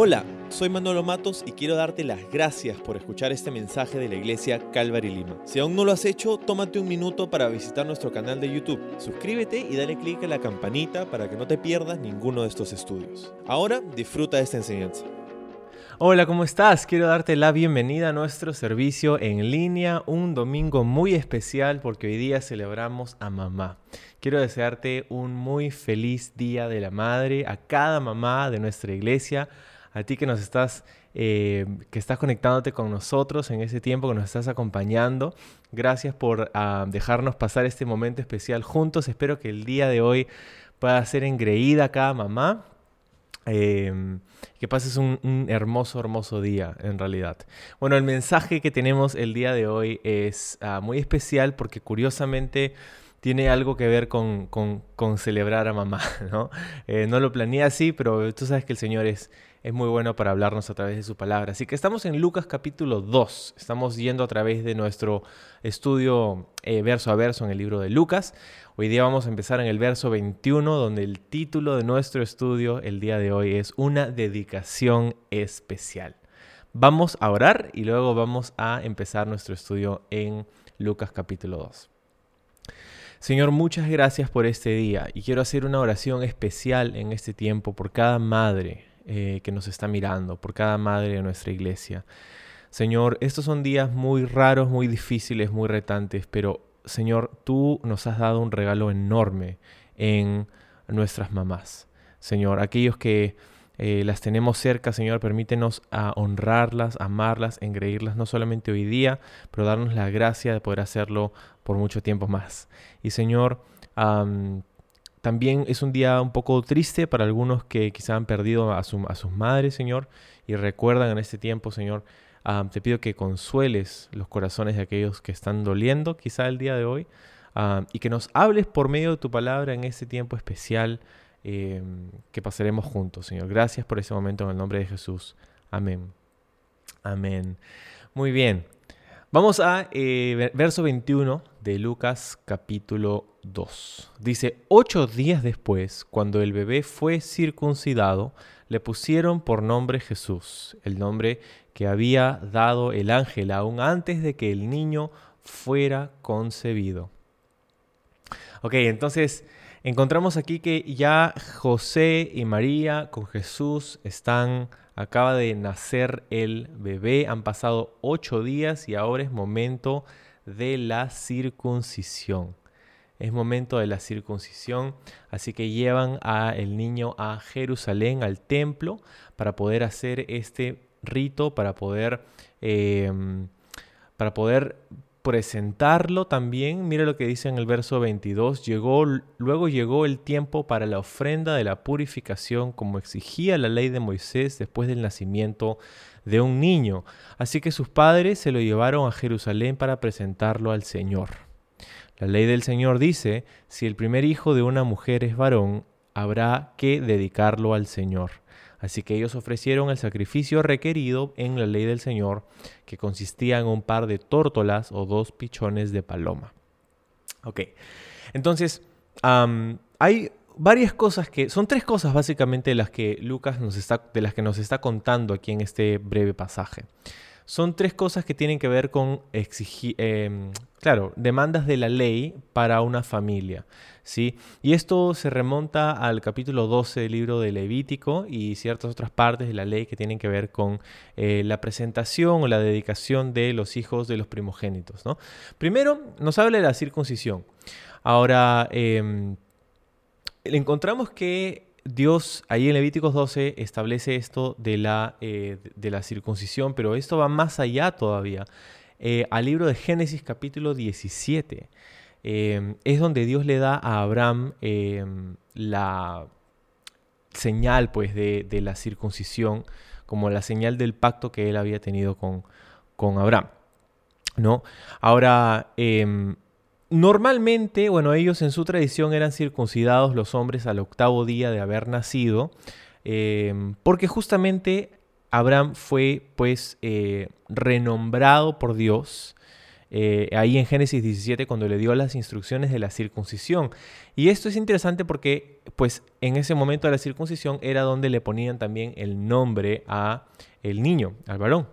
Hola, soy Manolo Matos y quiero darte las gracias por escuchar este mensaje de la iglesia Calvary Lima. Si aún no lo has hecho, tómate un minuto para visitar nuestro canal de YouTube. Suscríbete y dale clic a la campanita para que no te pierdas ninguno de estos estudios. Ahora disfruta de esta enseñanza. Hola, ¿cómo estás? Quiero darte la bienvenida a nuestro servicio en línea, un domingo muy especial porque hoy día celebramos a mamá. Quiero desearte un muy feliz Día de la Madre a cada mamá de nuestra iglesia a ti que nos estás, eh, que estás conectándote con nosotros en ese tiempo, que nos estás acompañando. Gracias por ah, dejarnos pasar este momento especial juntos. Espero que el día de hoy pueda ser engreída cada mamá. Em, que pases un, hermoso, hermoso día en realidad. Bueno, el mensaje que tenemos el día de hoy es ah, muy especial porque curiosamente tiene algo que ver con, celebrar a mamá, ¿no? Eh, no lo planeé así, pero tú sabes que el Señor es, es muy bueno para hablarnos a través de su palabra. Así que estamos en Lucas capítulo 2. Estamos yendo a través de nuestro estudio eh, verso a verso en el libro de Lucas. Hoy día vamos a empezar en el verso 21, donde el título de nuestro estudio el día de hoy es Una dedicación especial. Vamos a orar y luego vamos a empezar nuestro estudio en Lucas capítulo 2. Señor, muchas gracias por este día y quiero hacer una oración especial en este tiempo por cada madre, eh, que nos está mirando, por cada madre de nuestra iglesia. Señor, estos son días muy raros, muy difíciles, muy retantes, pero Señor, tú nos has dado un regalo enorme en nuestras mamás. Señor, aquellos que eh, las tenemos cerca, Señor, permítenos honrarlas, amarlas, engreírlas, no solamente hoy día, pero darnos la gracia de poder hacerlo por mucho tiempo más. Y Señor, también es un día un poco triste para algunos que quizá han perdido a, sus madres, Señor, y recuerdan en este tiempo, Señor. te pido que consueles los corazones de aquellos que están doliendo quizá el día de hoy y que nos hables por medio de tu palabra en este tiempo especial em, que pasaremos juntos, Señor. Gracias por ese momento en el nombre de Jesús. Amén. Amén. Muy bien. Vamos a eh, verso 21 de Lucas capítulo 2. Dice, ocho días después, cuando el bebé fue circuncidado, le pusieron por nombre Jesús, el nombre que había dado el ángel aún antes de que el niño fuera concebido. Ok, entonces encontramos aquí que ya José y María con Jesús están Acaba de nacer el bebé, han pasado ocho días y ahora es momento de la circuncisión. Es momento de la circuncisión, así que llevan a el niño a Jerusalén, al templo, para poder hacer este rito, para poder, em, para poder presentarlo también, mira lo que dice en el verso 22, llegó, luego llegó el tiempo para la ofrenda de la purificación como exigía la ley de Moisés después del nacimiento de un niño. Así que sus padres se lo llevaron a Jerusalén para presentarlo al Señor. La ley del Señor dice, si el primer hijo de una mujer es varón, habrá que dedicarlo al Señor. Así que ellos ofrecieron el sacrificio requerido en la ley del Señor, que consistía en un par de tórtolas o dos pichones de paloma. Ok, entonces hay varias cosas que, son tres cosas básicamente de las que Lucas nos está, de las que nos está contando aquí en este breve pasaje. Son tres cosas que tienen que ver con exigir, em, claro, demandas de la ley para una familia. ¿sí? Y esto se remonta al capítulo 12 del libro de Levítico y ciertas otras partes de la ley que tienen que ver con eh, la presentación o la dedicación de los hijos de los primogénitos. ¿no? Primero nos habla de la circuncisión. Ahora, em, encontramos que Dios ahí en Levíticos 12 establece esto de la, eh, de la circuncisión, pero esto va más allá todavía. Eh, al libro de Génesis capítulo 17. Em, es donde Dios le da a Abraham em, la señal pues, de, la circuncisión, como la señal del pacto que él había tenido con, con Abraham. ¿no? Ahora, em, normalmente, bueno, ellos en su tradición eran circuncidados los hombres al octavo día de haber nacido, porque justamente Abraham fue pues eh, renombrado por Dios eh, ahí en Génesis 17 cuando le dio las instrucciones de la circuncisión. Y esto es interesante porque pues en ese momento de la circuncisión era donde le ponían también el nombre a el niño, al varón.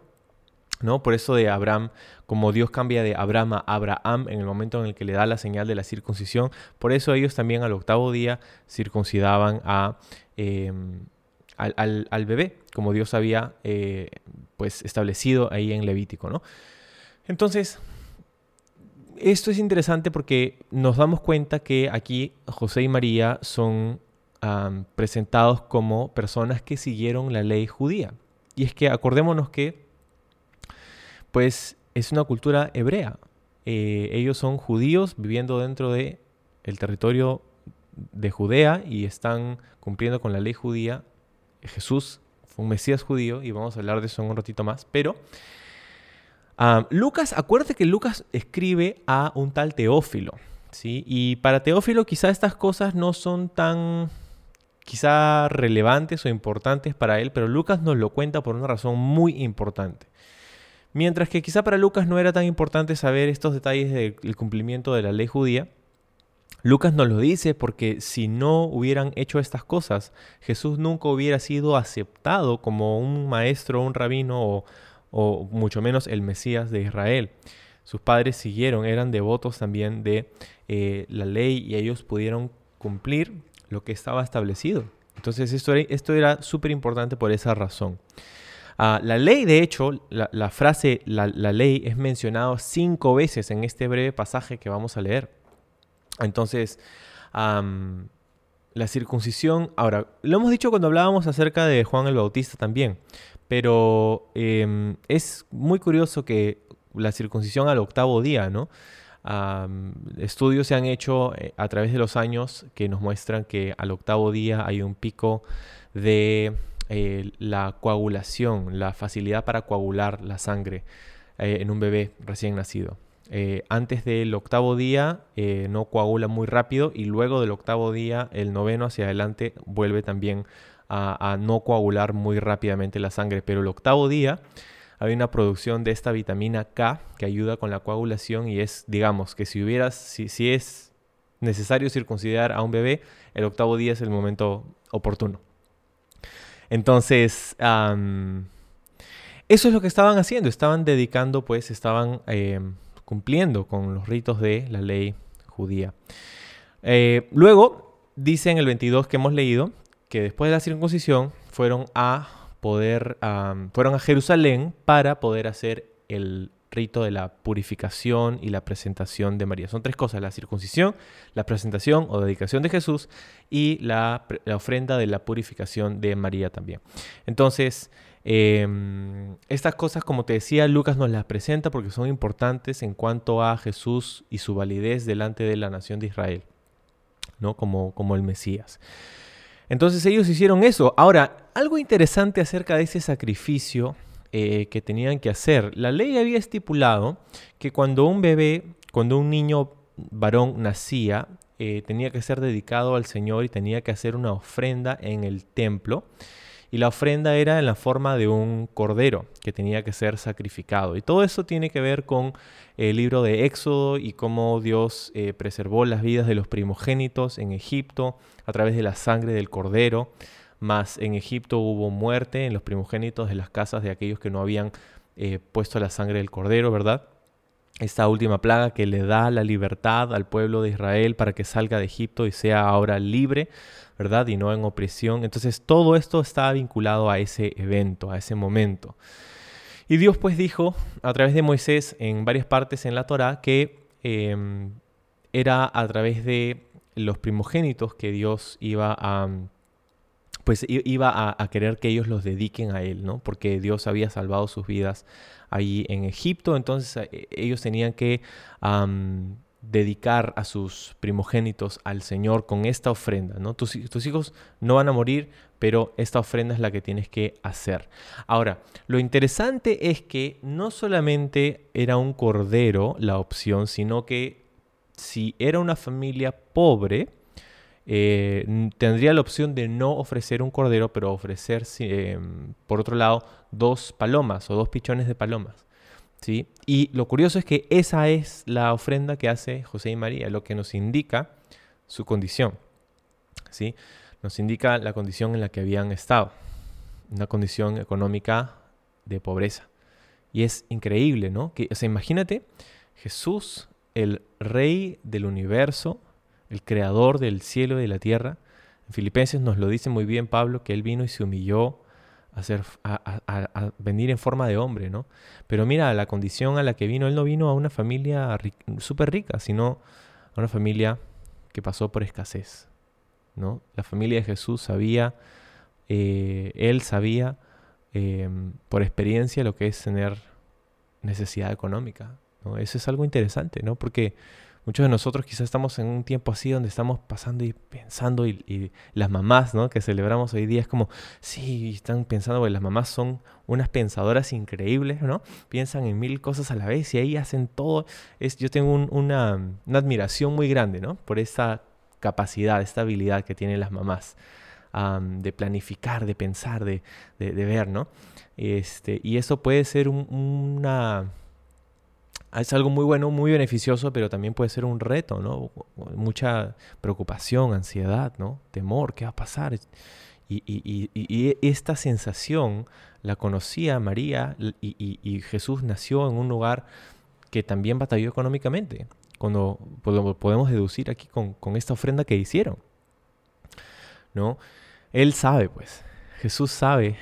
¿No? Por eso de Abraham, como Dios cambia de Abraham a Abraham en el momento en el que le da la señal de la circuncisión, por eso ellos también al octavo día circuncidaban a, em, al, bebé, como Dios había eh, pues establecido ahí en Levítico, ¿no? Entonces, esto es interesante porque nos damos cuenta que aquí José y María son presentados como personas que siguieron la ley judía. Y es que acordémonos que, pues, es una cultura hebrea. Eh, ellos son judíos viviendo dentro de el territorio de Judea y están cumpliendo con la ley judía. Jesús fue un Mesías judío y vamos a hablar de eso en un ratito más, pero Ah, Lucas, acuérdate que Lucas escribe a un tal Teófilo, ¿sí? Y para Teófilo quizá estas cosas no son tan quizá relevantes o importantes para él, pero Lucas nos lo cuenta por una razón muy importante. Mientras que quizá para Lucas no era tan importante saber estos detalles del cumplimiento de la ley judía, Lucas nos lo dice porque si no hubieran hecho estas cosas, Jesús nunca hubiera sido aceptado como un maestro, un rabino o, mucho menos el Mesías de Israel. Sus padres siguieron, eran devotos también de eh, la ley y ellos pudieron cumplir lo que estaba establecido. Entonces esto esto era súper importante por esa razón. Ah, la ley, de hecho, la, frase la, ley es mencionado cinco veces en este breve pasaje que vamos a leer. Entonces, la circuncisión, ahora, lo hemos dicho cuando hablábamos acerca de Juan el Bautista también, pero em, es muy curioso que la circuncisión al octavo día, ¿no? estudios se han hecho eh, a través de los años que nos muestran que al octavo día hay un pico de eh, la coagulación, la facilidad para coagular la sangre eh, en un bebé recién nacido. antes del octavo día no coagula muy rápido y luego del octavo día, el noveno hacia adelante, vuelve también a, no coagular muy rápidamente la sangre. Pero el octavo día hay una producción de esta vitamina K que ayuda con la coagulación y es, digamos, que si hubieras, si es necesario circuncidar a un bebé, el octavo día es el momento oportuno. Entonces, eso es lo que estaban haciendo, estaban dedicando, pues, estaban eh, cumpliendo con los ritos de la ley judía. Eh, luego, dice en el 22 que hemos leído, que después de la circuncisión fueron a poder, fueron a Jerusalén para poder hacer el rito de la purificación y la presentación de María. Son tres cosas, la circuncisión, la presentación o dedicación de Jesús y la, ofrenda de la purificación de María también. Entonces, em, estas cosas, como te decía, Lucas nos las presenta porque son importantes en cuanto a Jesús y su validez delante de la nación de Israel, ¿no? como, como el Mesías. Entonces ellos hicieron eso. Ahora, algo interesante acerca de ese sacrificio eh, que tenían que hacer. La ley había estipulado que cuando un bebé, cuando un niño varón nacía, eh, tenía que ser dedicado al Señor y tenía que hacer una ofrenda en el templo. Y la ofrenda era en la forma de un cordero que tenía que ser sacrificado. Y todo eso tiene que ver con el libro de Éxodo y cómo Dios eh, preservó las vidas de los primogénitos en Egipto a través de la sangre del cordero. Más en Egipto hubo muerte en los primogénitos de las casas de aquellos que no habían eh, puesto la sangre del cordero, ¿verdad? Esta última plaga que le da la libertad al pueblo de Israel para que salga de Egipto y sea ahora libre, ¿verdad? Y no en opresión. Entonces todo esto está vinculado a ese evento, a ese momento. Y Dios pues dijo a través de Moisés en varias partes en la Torá que em, era a través de los primogénitos que Dios iba a pues iba a, querer que ellos los dediquen a él, ¿no? Porque Dios había salvado sus vidas allí en Egipto, entonces eh, ellos tenían que dedicar a sus primogénitos al Señor con esta ofrenda, ¿no? Tus, hijos no van a morir, pero esta ofrenda es la que tienes que hacer. Ahora, lo interesante es que no solamente era un cordero la opción, sino que si era una familia pobre, eh, tendría la opción de no ofrecer un cordero, pero ofrecer, em, por otro lado, dos palomas o dos pichones de palomas. ¿sí? Y lo curioso es que esa es la ofrenda que hace José y María, lo que nos indica su condición. ¿sí? Nos indica la condición en la que habían estado, una condición económica de pobreza. Y es increíble, ¿no? Que, o sea, imagínate, Jesús, el rey del universo, el creador del cielo y de la tierra. En Filipenses nos lo dice muy bien Pablo, que él vino y se humilló a, venir en forma de hombre, ¿no? Pero mira, la condición a la que vino, él no vino a una familia súper rica, sino a una familia que pasó por escasez, ¿no? La familia de Jesús sabía, eh, él sabía em, por experiencia lo que es tener necesidad económica. Eso es algo interesante, ¿no? Porque Muchos de nosotros quizás estamos en un tiempo así donde estamos pasando y pensando y, las mamás, ¿no? Que celebramos hoy día es como, sí, están pensando, porque las mamás son unas pensadoras increíbles, ¿no? Piensan en mil cosas a la vez y ahí hacen todo. Yo tengo una, admiración muy grande, ¿no? Por esta capacidad, esta habilidad que tienen las mamás de planificar, de pensar, de, de, ver, ¿no? Este, y eso puede ser una es algo muy bueno, muy beneficioso, pero también puede ser un reto, ¿no? Mucha preocupación, ansiedad, ¿no? Temor, ¿qué va a pasar? Y, esta sensación la conocía María y, Jesús nació en un lugar que también batalló económicamente, cuando podemos deducir aquí con, esta ofrenda que hicieron, ¿no? Él sabe, pues, Jesús sabe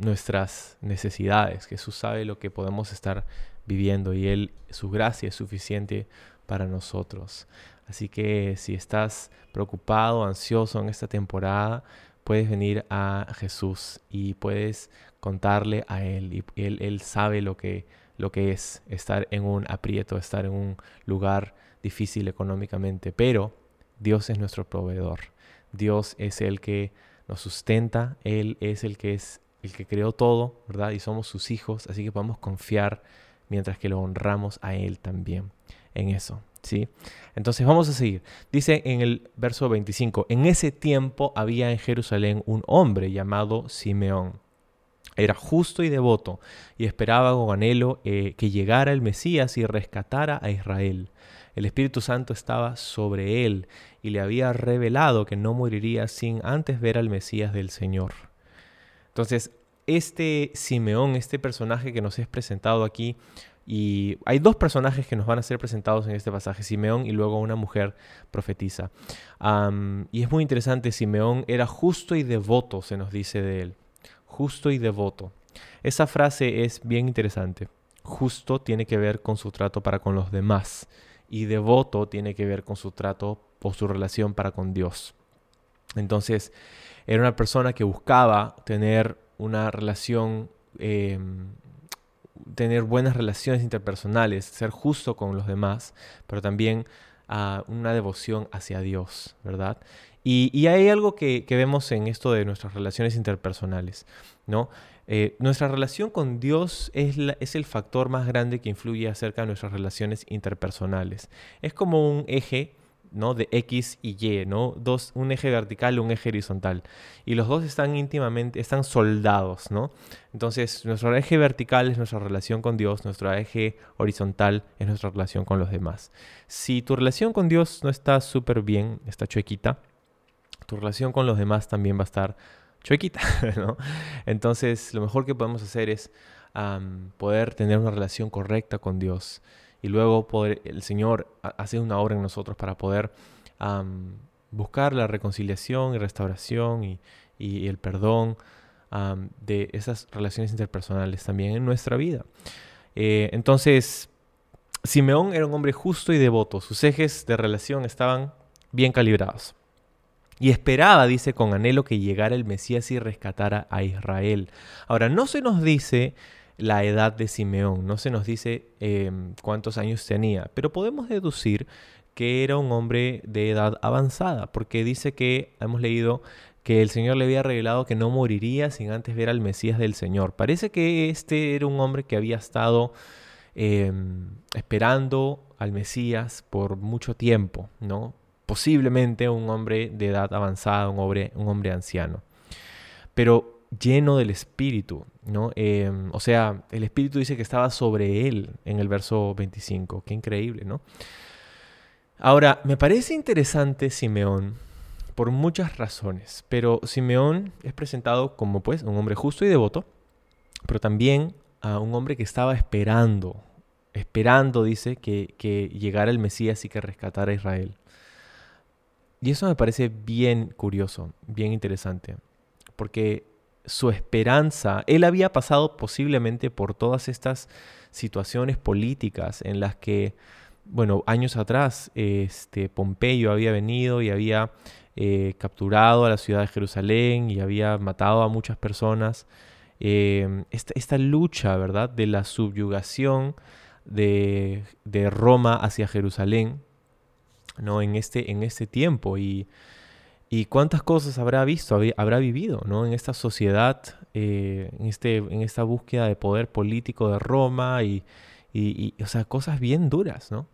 nuestras necesidades, Jesús sabe lo que podemos estar viviendo y Él, su gracia es suficiente para nosotros. Así que si estás preocupado, ansioso en esta temporada, puedes venir a Jesús y puedes contarle a Él. Y Él, él sabe lo que, lo que es estar en un aprieto, estar en un lugar difícil económicamente. Pero Dios es nuestro proveedor. Dios es el que nos sustenta. Él es el que es el que creó todo, ¿verdad? Y somos sus hijos, así que podemos confiar mientras que lo honramos a Él también en eso. ¿sí? Entonces vamos a seguir. Dice en el verso 25, en ese tiempo había en Jerusalén un hombre llamado Simeón. Era justo y devoto y esperaba con anhelo eh, que llegara el Mesías y rescatara a Israel. El Espíritu Santo estaba sobre él y le había revelado que no moriría sin antes ver al Mesías del Señor. Entonces, este Simeón, este personaje que nos es presentado aquí, y hay dos personajes que nos van a ser presentados en este pasaje, Simeón y luego una mujer profetiza. y es muy interesante, Simeón era justo y devoto, se nos dice de él. Justo y devoto. Esa frase es bien interesante. Justo tiene que ver con su trato para con los demás y devoto tiene que ver con su trato o su relación para con Dios. Entonces, era una persona que buscaba tener una relación, em, tener buenas relaciones interpersonales, ser justo con los demás, pero también ah, una devoción hacia Dios, ¿verdad? Y, hay algo que, vemos en esto de nuestras relaciones interpersonales, ¿no? Eh, nuestra relación con Dios es, es, el factor más grande que influye acerca de nuestras relaciones interpersonales. Es como un eje ¿no? De X y Y, ¿no? Dos, un eje vertical y un eje horizontal. Y los dos están íntimamente, están soldados, ¿no? Entonces, nuestro eje vertical es nuestra relación con Dios, nuestro eje horizontal es nuestra relación con los demás. Si tu relación con Dios no está súper bien, está chuequita, tu relación con los demás también va a estar chuequita, ¿no? Entonces, lo mejor que podemos hacer es poder tener una relación correcta con Dios y luego el Señor hace una obra en nosotros para poder buscar la reconciliación y restauración y, el perdón de esas relaciones interpersonales también en nuestra vida. Eh, entonces, Simeón era un hombre justo y devoto, sus ejes de relación estaban bien calibrados. Y esperaba, dice, con anhelo que llegara el Mesías y rescatara a Israel. Ahora, no se nos dice la edad de Simeón. No se nos dice em, cuántos años tenía, pero podemos deducir que era un hombre de edad avanzada, porque dice que, hemos leído, que el Señor le había revelado que no moriría sin antes ver al Mesías del Señor. Parece que este era un hombre que había estado em, esperando al Mesías por mucho tiempo, ¿no? Posiblemente un hombre de edad avanzada, un hombre, un hombre anciano. Pero lleno del Espíritu, ¿no? Em, o sea, el Espíritu dice que estaba sobre él en el verso 25. Qué increíble, ¿no? Ahora, me parece interesante Simeón por muchas razones, pero Simeón es presentado como pues un hombre justo y devoto, pero también a un hombre que estaba esperando, esperando, dice, que, que llegara el Mesías y que rescatara a Israel. Y eso me parece bien curioso, bien interesante, porque su esperanza, él había pasado posiblemente por todas estas situaciones políticas en las que, bueno, años atrás, este, Pompeyo había venido y había eh, capturado a la ciudad de Jerusalén y había matado a muchas personas. Em, esta, lucha, ¿verdad?, de la subyugación de, de Roma hacia Jerusalén, ¿no? En este, en este tiempo y, y cuántas cosas habrá visto, habrá vivido, ¿no? En esta sociedad, eh, en, este, en esta búsqueda de poder político de Roma y, y, o sea, cosas bien duras, ¿no?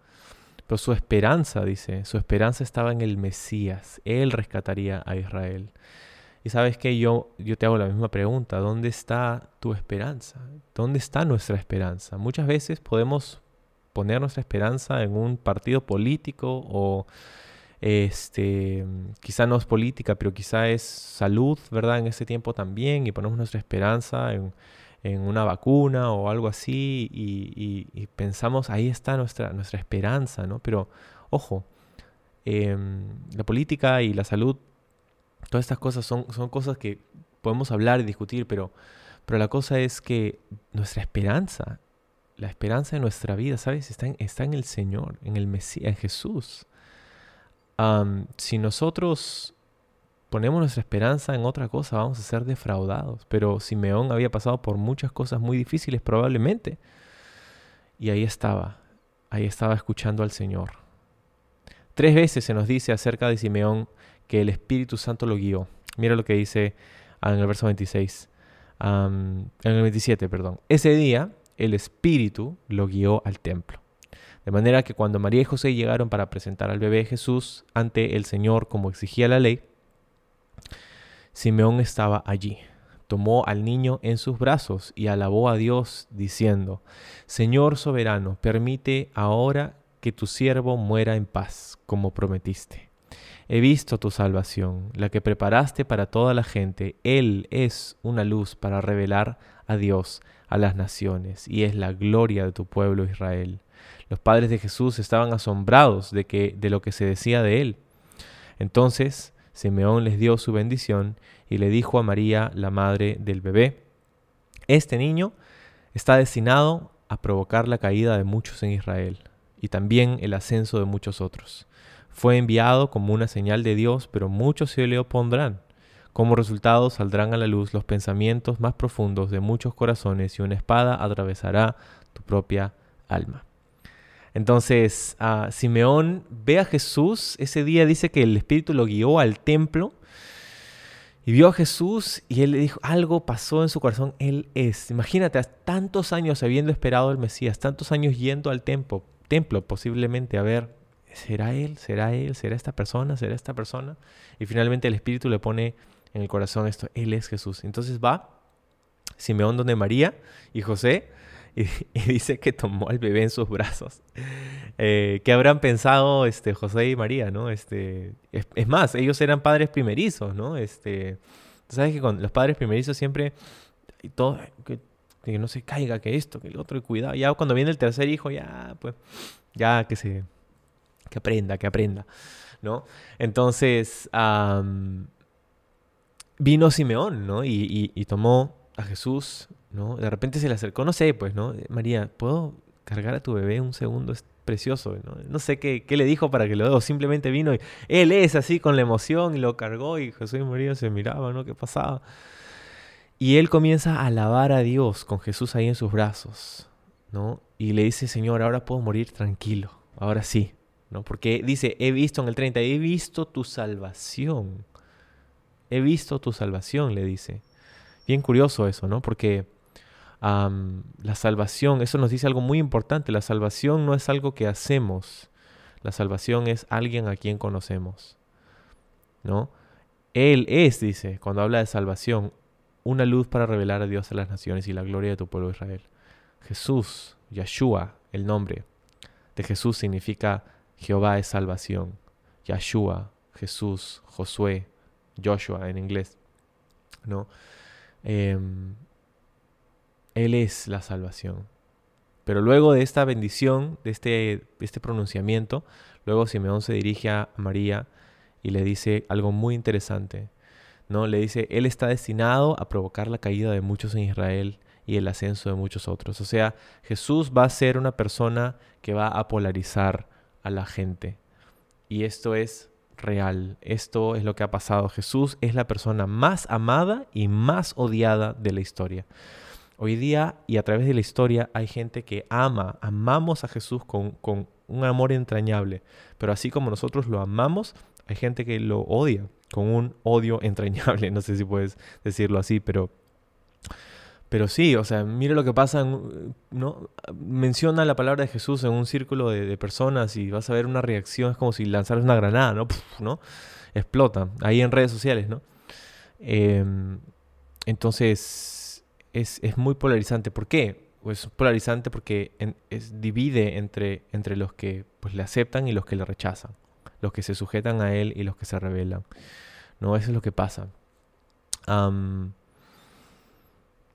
Pero su esperanza, dice, su esperanza estaba en el Mesías. Él rescataría a Israel. Y sabes que yo, yo te hago la misma pregunta, ¿dónde está tu esperanza? ¿Dónde está nuestra esperanza? Muchas veces podemos poner nuestra esperanza en un partido político o este, quizá no es política, pero quizá es salud, ¿verdad? En ese tiempo también y ponemos nuestra esperanza en, una vacuna o algo así y, pensamos, ahí está nuestra, nuestra esperanza, ¿no? Pero ojo, em, la política y la salud, todas estas cosas son, son cosas que podemos hablar y discutir, pero, pero la cosa es que nuestra esperanza la esperanza de nuestra vida, ¿sabes? Está en, está en el Señor, en el Mesías, en Jesús. Si nosotros ponemos nuestra esperanza en otra cosa, vamos a ser defraudados. Pero Simeón había pasado por muchas cosas muy difíciles probablemente. Y ahí estaba, ahí estaba escuchando al Señor. Tres veces se nos dice acerca de Simeón que el Espíritu Santo lo guió. Mira lo que dice en el verso 26. en el 27, perdón. Ese día el Espíritu lo guió al templo. De manera que cuando María y José llegaron para presentar al bebé Jesús ante el Señor como exigía la ley, Simeón estaba allí. Tomó al niño en sus brazos y alabó a Dios diciendo, Señor soberano, permite ahora que tu siervo muera en paz, como prometiste. He visto tu salvación, la que preparaste para toda la gente. Él es una luz para revelar a Dios a las naciones y es la gloria de tu pueblo Israel. Los padres de Jesús estaban asombrados de, que, de lo que se decía de él. Entonces Simeón les dio su bendición y le dijo a María, la madre del bebé, Este niño está destinado a provocar la caída de muchos en Israel y también el ascenso de muchos otros. Fue enviado como una señal de Dios, pero muchos se le opondrán. Como resultado saldrán a la luz los pensamientos más profundos de muchos corazones y una espada atravesará tu propia alma. Entonces, Simeón ve a Jesús, ese día dice que el Espíritu lo guió al templo y vio a Jesús y él le dijo, algo pasó en su corazón, él es. Imagínate, tantos años habiendo esperado al Mesías, tantos años yendo al templo, templo posiblemente a ver, ¿será él? ¿Será él? ¿Será esta persona? ¿Será esta persona? Y finalmente el Espíritu le pone en el corazón esto, Él es Jesús. Entonces va Simeón donde María y José y, dice que tomó al bebé en sus brazos. Eh, ¿Qué habrán pensado este, José y María? ¿no? Este, es, más, ellos eran padres primerizos, ¿no? Este, sabes que con los padres primerizos siempre, todo, que, no se caiga, que esto, que el otro, y cuidado. Ya cuando viene el tercer hijo, ya, pues, ya que se, que aprenda, que aprenda, ¿no? Entonces, vino Simeón, ¿no? Y, tomó a Jesús, ¿no? De repente se le acercó, no sé, pues, ¿no? María, ¿puedo cargar a tu bebé un segundo? Es precioso, ¿no? No sé qué, le dijo para que lo o simplemente vino y él es así con la emoción y lo cargó y Jesús y María se miraban, ¿no? ¿Qué pasaba? Y él comienza a alabar a Dios con Jesús ahí en sus brazos, ¿no? Y le dice, Señor, ahora puedo morir tranquilo, ahora sí, ¿no? Porque dice, he visto en el 30, he visto tu salvación he visto tu salvación, le dice. Bien curioso eso, ¿no? Porque la salvación, eso nos dice algo muy importante, la salvación no es algo que hacemos, la salvación es alguien a quien conocemos, ¿no? Él es, dice, cuando habla de salvación, una luz para revelar a Dios a las naciones y la gloria de tu pueblo Israel. Jesús, Yeshua, el nombre de Jesús significa Jehová es salvación. Yeshua, Jesús, Josué, Joshua en inglés. ¿no? Em, él es la salvación. Pero luego de esta bendición, de este, este pronunciamiento, luego Simeón se dirige a María y le dice algo muy interesante. ¿no? Le dice, Él está destinado a provocar la caída de muchos en Israel y el ascenso de muchos otros. O sea, Jesús va a ser una persona que va a polarizar a la gente. Y esto es real. Esto es lo que ha pasado. Jesús es la persona más amada y más odiada de la historia. Hoy día y a través de la historia hay gente que ama, amamos a Jesús con, un amor entrañable, pero así como nosotros lo amamos, hay gente que lo odia con un odio entrañable, no sé si puedes decirlo así, pero pero sí, o sea, mire lo que pasa, ¿no? Menciona la palabra de Jesús en un círculo de, personas y vas a ver una reacción, es como si lanzaras una granada, ¿no? ¿no? Explota, ahí en redes sociales, ¿no? Em, entonces, es, muy polarizante. ¿Por qué? Pues polarizante porque es, divide entre, entre los que pues, le aceptan y los que le rechazan, los que se sujetan a él y los que se rebelan. ¿no? Eso es lo que pasa.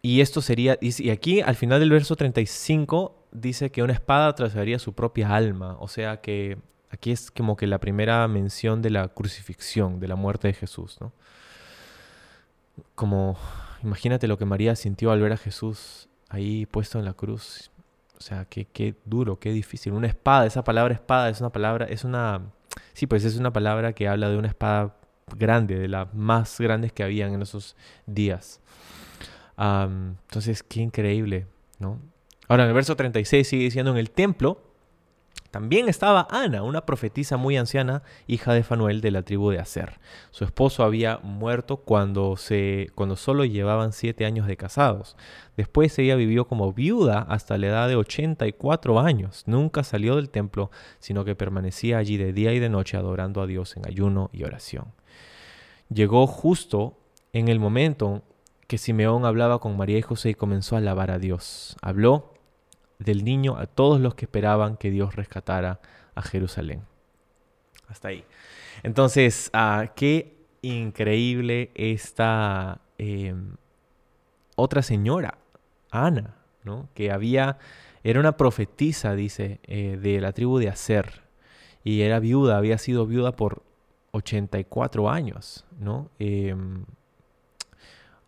y esto sería, y aquí al final del verso 35 dice que una espada atravesaría su propia alma, o sea que aquí es como que la primera mención de la crucifixión, de la muerte de Jesús, ¿no? Como Imagínate lo que María sintió al ver a Jesús ahí puesto en la cruz. O sea, qué, qué duro, qué difícil. Una espada, esa palabra espada es una palabra, es una... Sí, pues es una palabra que habla de una espada grande, de las más grandes que habían en esos días. entonces, qué increíble, ¿no? Ahora, en el verso 36 sigue diciendo, en el templo también estaba Ana, una profetisa muy anciana, hija de Fanuel de la tribu de Aser. Su esposo había muerto cuando, se, solo llevaban siete años de casados. Después ella vivió como viuda hasta la edad de 84 años. Nunca salió del templo, sino que permanecía allí de día y de noche adorando a Dios en ayuno y oración. Llegó justo en el momento que Simeón hablaba con María y José y comenzó a alabar a Dios. Habló del niño a todos los que esperaban que Dios rescatara a Jerusalén. Hasta ahí. Entonces, ah, qué increíble esta em, otra señora, Ana, ¿no? que había, era una profetisa, dice, eh, de la tribu de Aser, y era viuda, había sido viuda por 84 años, ¿no? Em,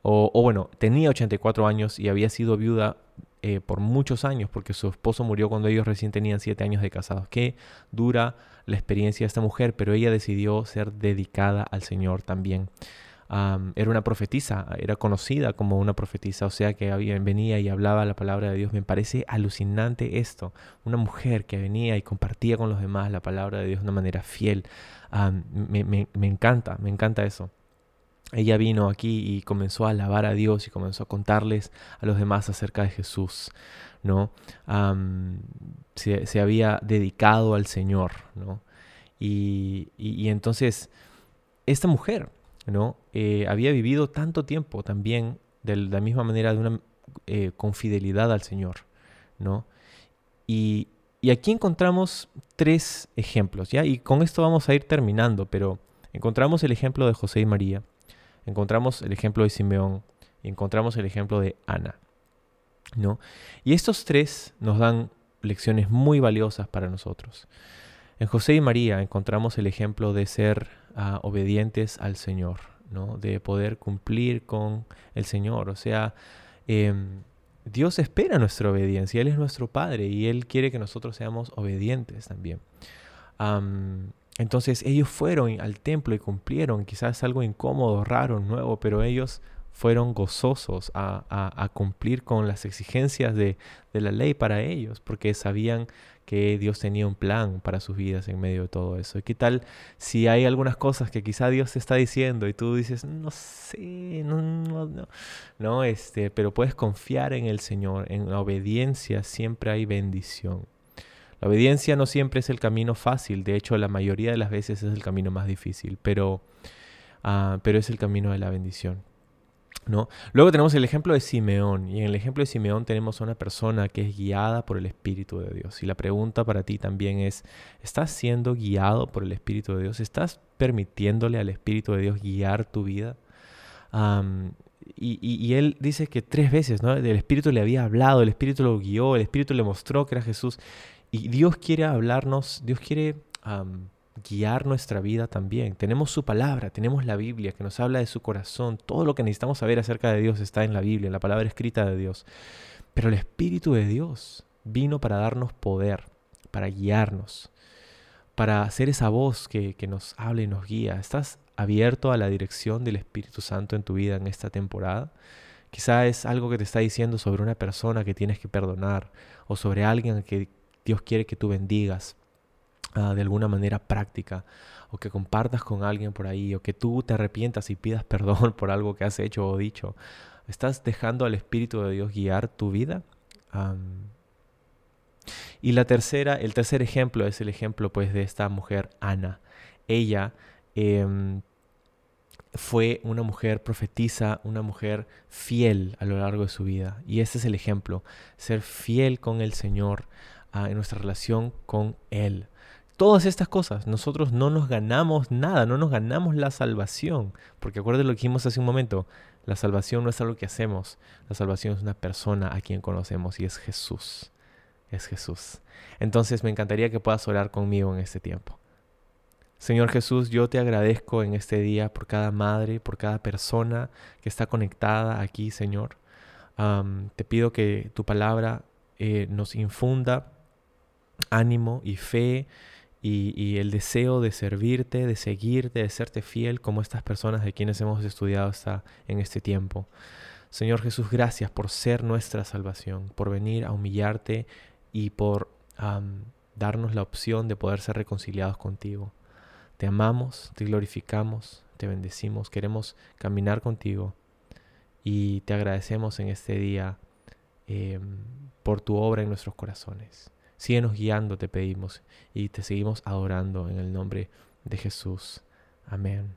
o, o, bueno, tenía 84 años y había sido viuda eh, por muchos años, porque su esposo murió cuando ellos recién tenían siete años de casados. Qué dura la experiencia de esta mujer, pero ella decidió ser dedicada al Señor también. era una profetisa, era conocida como una profetisa, o sea que venía y hablaba la palabra de Dios. Me parece alucinante esto, una mujer que venía y compartía con los demás la palabra de Dios de una manera fiel. me encanta, me encanta eso ella vino aquí y comenzó a alabar a Dios y comenzó a contarles a los demás acerca de Jesús, ¿no? se, había dedicado al Señor, ¿no? Y, entonces, esta mujer, ¿no? Eh, había vivido tanto tiempo también de la misma manera de una, eh, con fidelidad al Señor, ¿no? Y, y aquí encontramos tres ejemplos, ¿ya? Y con esto vamos a ir terminando, pero encontramos el ejemplo de José y María, encontramos el ejemplo de Simeón y encontramos el ejemplo de Ana. ¿no? Y estos tres nos dan lecciones muy valiosas para nosotros. En José y María encontramos el ejemplo de ser ah, obedientes al Señor, ¿no? de poder cumplir con el Señor. O sea, em, Dios espera nuestra obediencia, Él es nuestro Padre y Él quiere que nosotros seamos obedientes también. Entonces ellos fueron al templo y cumplieron, quizás algo incómodo, raro, nuevo, pero ellos fueron gozosos a, cumplir con las exigencias de, la ley para ellos, porque sabían que Dios tenía un plan para sus vidas en medio de todo eso. ¿Y qué tal si hay algunas cosas que quizá Dios te está diciendo y tú dices, no sé, no, no, no, no este, pero puedes confiar en el Señor, en la obediencia siempre hay bendición. La obediencia no siempre es el camino fácil, de hecho la mayoría de las veces es el camino más difícil, pero, ah, pero es el camino de la bendición. Luego tenemos el ejemplo de Simeón, y en el ejemplo de Simeón tenemos a una persona que es guiada por el Espíritu de Dios. Y la pregunta para ti también es, ¿estás siendo guiado por el Espíritu de Dios? ¿Estás permitiéndole al Espíritu de Dios guiar tu vida? y, él dice que tres veces, ¿no? El Espíritu le había hablado, el Espíritu lo guió, el Espíritu le mostró que era Jesús. Y Dios quiere hablarnos, Dios quiere guiar nuestra vida también. Tenemos su palabra, tenemos la Biblia que nos habla de su corazón. Todo lo que necesitamos saber acerca de Dios está en la Biblia, en la palabra escrita de Dios. Pero el Espíritu de Dios vino para darnos poder, para guiarnos, para ser esa voz que, que nos habla y nos guía. ¿Estás abierto a la dirección del Espíritu Santo en tu vida en esta temporada? Quizá es algo que te está diciendo sobre una persona que tienes que perdonar o sobre alguien que Dios quiere que tú bendigas Ah, de alguna manera práctica o que compartas con alguien por ahí o que tú te arrepientas y pidas perdón por algo que has hecho o dicho. ¿Estás dejando al Espíritu de Dios guiar tu vida? y la tercera, el tercer ejemplo es el ejemplo pues de esta mujer Ana. Ella em, fue una mujer profetiza, una mujer fiel a lo largo de su vida. Y este es el ejemplo, ser fiel con el Señor ah, en nuestra relación con Él todas estas cosas. Nosotros no nos ganamos nada, no nos ganamos la salvación. Porque acuérdense lo que dijimos hace un momento, la salvación no es algo que hacemos, la salvación es una persona a quien conocemos y es Jesús. Es Jesús. Entonces me encantaría que puedas orar conmigo en este tiempo. Señor Jesús, yo te agradezco en este día por cada madre, por cada persona que está conectada aquí, Señor. te pido que tu palabra eh, nos infunda ánimo y fe y, el deseo de servirte, de seguirte, de serte fiel como estas personas de quienes hemos estudiado hasta en este tiempo. Señor Jesús, gracias por ser nuestra salvación, por venir a humillarte y por darnos la opción de poder ser reconciliados contigo. Te amamos, te glorificamos, te bendecimos, queremos caminar contigo y te agradecemos en este día em, por tu obra en nuestros corazones. Síguenos guiando, te pedimos, y te seguimos adorando en el nombre de Jesús. Amén.